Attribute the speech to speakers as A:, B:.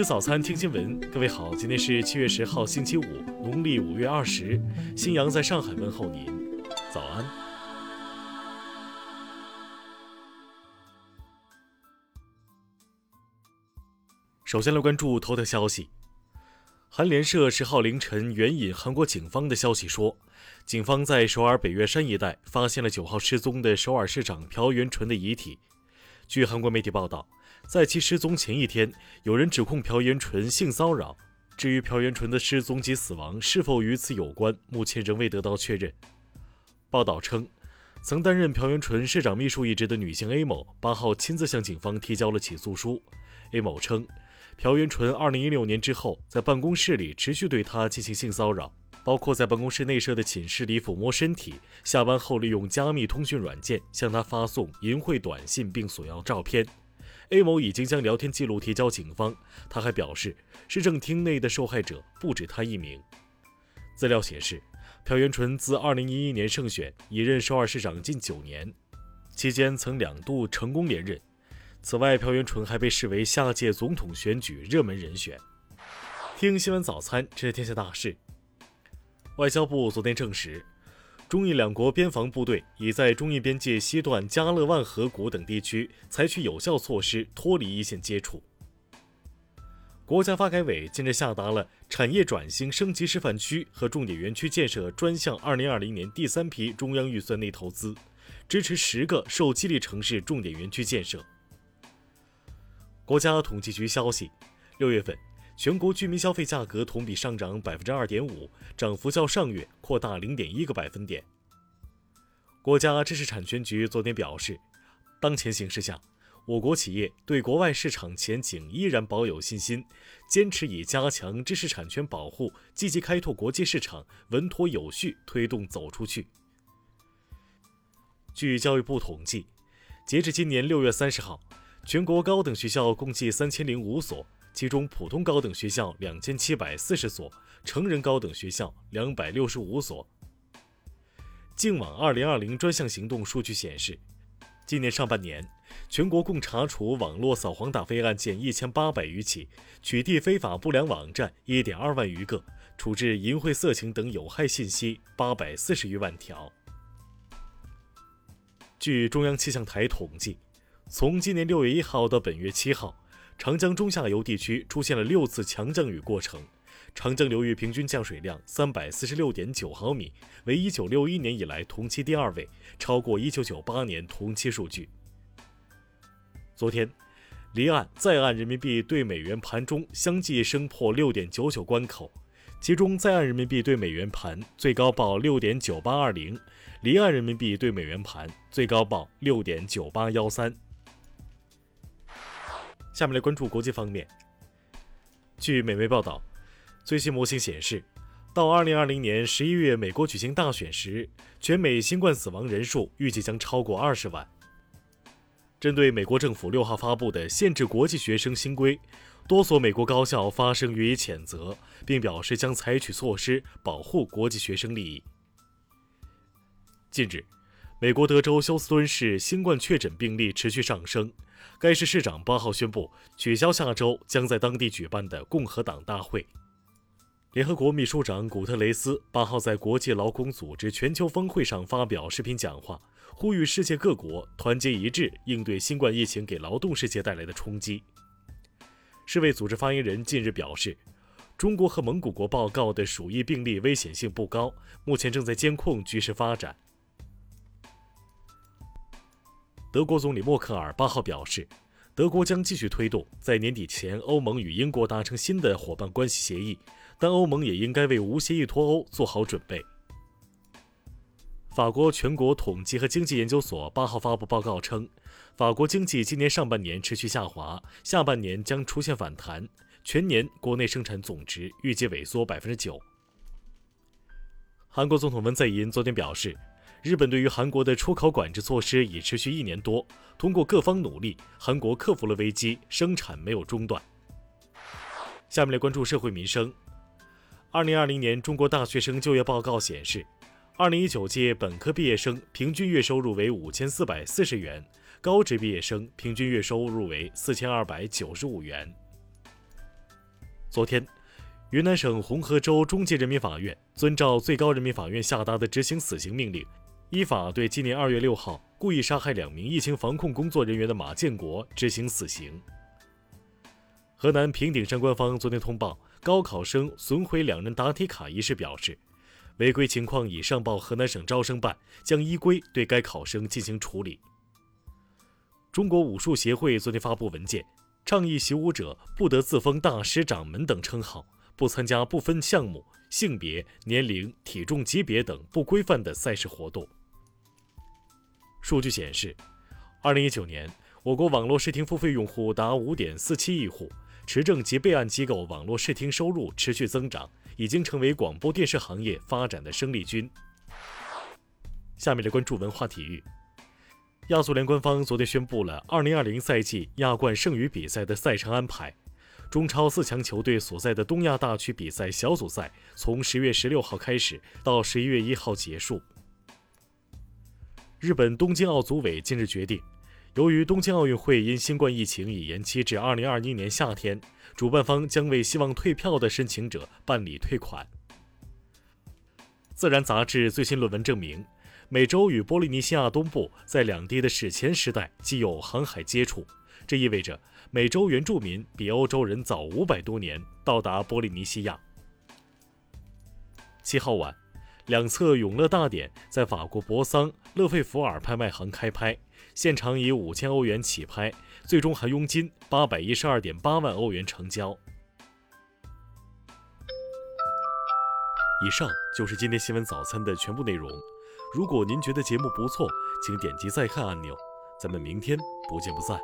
A: 吃早餐，听新闻。各位好，今天是七月十号，星期五，农历五月二十。新阳在上海问候您，早安。首先来关注头条消息。韩联社十号凌晨援引韩国警方的消息说，警方在首尔北岳山一带发现了九号失踪的首尔市长朴元淳的遗体。据韩国媒体报道。在其失踪前一天，有人指控朴元淳性骚扰。至于朴元淳的失踪及死亡是否与此有关，目前仍未得到确认。报道称，曾担任朴元淳市长秘书一职的女性 A 某八号亲自向警方提交了起诉书。A 某称，朴元淳2016年之后在办公室里持续对她进行性骚扰，包括在办公室内设的寝室里抚摸身体，下班后利用加密通讯软件向她发送淫秽短信并索要照片。A 某已经将聊天记录提交警方。他还表示，市政厅内的受害者不止他一名。资料显示，朴元淳自2011年胜选，已任首尔市长近九年，期间曾两度成功连任。此外，朴元淳还被视为下届总统选举热门人选。听新闻早餐，知天下大事。外交部昨天证实。中印两国边防部队已在中印边界西段加勒万河谷等地区采取有效措施，脱离一线接触。国家发改委近日下达了产业转型升级示范区和重点园区建设专项2020年第三批中央预算内投资，支持十个受激励城市重点园区建设。国家统计局消息，六月份。全国居民消费价格同比上涨百分之二点五，涨幅较上月扩大零点一个百分点。国家知识产权局昨天表示，当前形势下，我国企业对国外市场前景依然保有信心，坚持以加强知识产权保护，积极开拓国际市场，稳妥有序推动走出去。据教育部统计，截至今年六月三十号，全国高等学校共计三千零五所。其中，普通高等学校两千七百四十所，成人高等学校两百六十五所。净网二零二零专项行动数据显示，今年上半年，全国共查处网络扫黄打非案件一千八百余起，取缔非法不良网站一点二万余个，处置淫秽色情等有害信息八百四十余万条。据中央气象台统计，从今年六月一号到本月七号。长江中下游地区出现了六次强降雨过程，长江流域平均降水量三百四十六点九毫米，为一九六一年以来同期第二位，超过一九九八年同期数据。昨天，离岸、在岸人民币对美元盘中相继升破六点九九关口，其中在岸人民币对美元盘最高报六点九八二零，离岸人民币对美元盘最高报六点九八幺三。下面来关注国际方面。据美媒报道，最新模型显示，到2020年11月美国举行大选时，全美新冠死亡人数预计将超过20万。针对美国政府6号发布的限制国际学生新规，多所美国高校发声予以谴责，并表示将采取措施保护国际学生利益。近日，美国德州休斯敦市新冠确诊病例持续上升。该市市长八号宣布取消下周将在当地举办的共和党大会。联合国秘书长古特雷斯八号在国际劳工组织全球峰会上发表视频讲话，呼吁世界各国团结一致应对新冠疫情给劳动世界带来的冲击。世卫组织发言人近日表示，中国和蒙古国报告的鼠疫病例危险性不高，目前正在监控局势发展。德国总理默克尔八号表示，德国将继续推动在年底前欧盟与英国达成新的伙伴关系协议，但欧盟也应该为无协议脱欧做好准备。法国全国统计和经济研究所八号发布报告称，法国经济今年上半年持续下滑，下半年将出现反弹，全年国内生产总值预计萎缩百分之九。韩国总统文在寅昨天表示。日本对于韩国的出口管制措施已持续一年多，通过各方努力，韩国克服了危机，生产没有中断。下面来关注社会民生。二零二零年中国大学生就业报告显示，二零一九届本科毕业生平均月收入为五千四百四十元，高职毕业生平均月收入为四千二百九十五元。昨天，云南省红河州中级人民法院遵照最高人民法院下达的执行死刑命令，依法对今年二月六号故意杀害两名疫情防控工作人员的马建国执行死刑。河南平顶山官方昨天通报高考生损毁两人答题卡一事，表示违规情况已上报河南省招生办，将依规对该考生进行处理。中国武术协会昨天发布文件。倡议习武者不得自封大师、掌门等称号，不参加不分项目、性别、年龄、体重级别等不规范的赛事活动。数据显示，二零一九年，我国网络视听付费用户达五点四七亿户，持证及备案机构网络视听收入持续增长，已经成为广播电视行业发展的生力军。下面来关注文化体育。亚足联官方昨天宣布了2020赛季亚冠剩余比赛的赛程安排。中超四强球队所在的东亚大区比赛小组赛从十月十六号开始，到十一月一号结束。日本东京奥组委近日决定，由于东京奥运会因新冠疫情已延期至2021年夏天，主办方将为希望退票的申请者办理退款。自然杂志最新论文证明。美洲与波利尼西亚东部在两地的史前时代既有航海接触，这意味着美洲原住民比欧洲人早五百多年到达波利尼西亚。七号晚，两侧永乐大典在法国博桑勒费弗尔拍卖行开拍，现场以五千欧元起拍，最终含佣金八百一十二点八万欧元成交。以上就是今天新闻早餐的全部内容。如果您觉得节目不错，请点击再看按钮。咱们明天不见不散。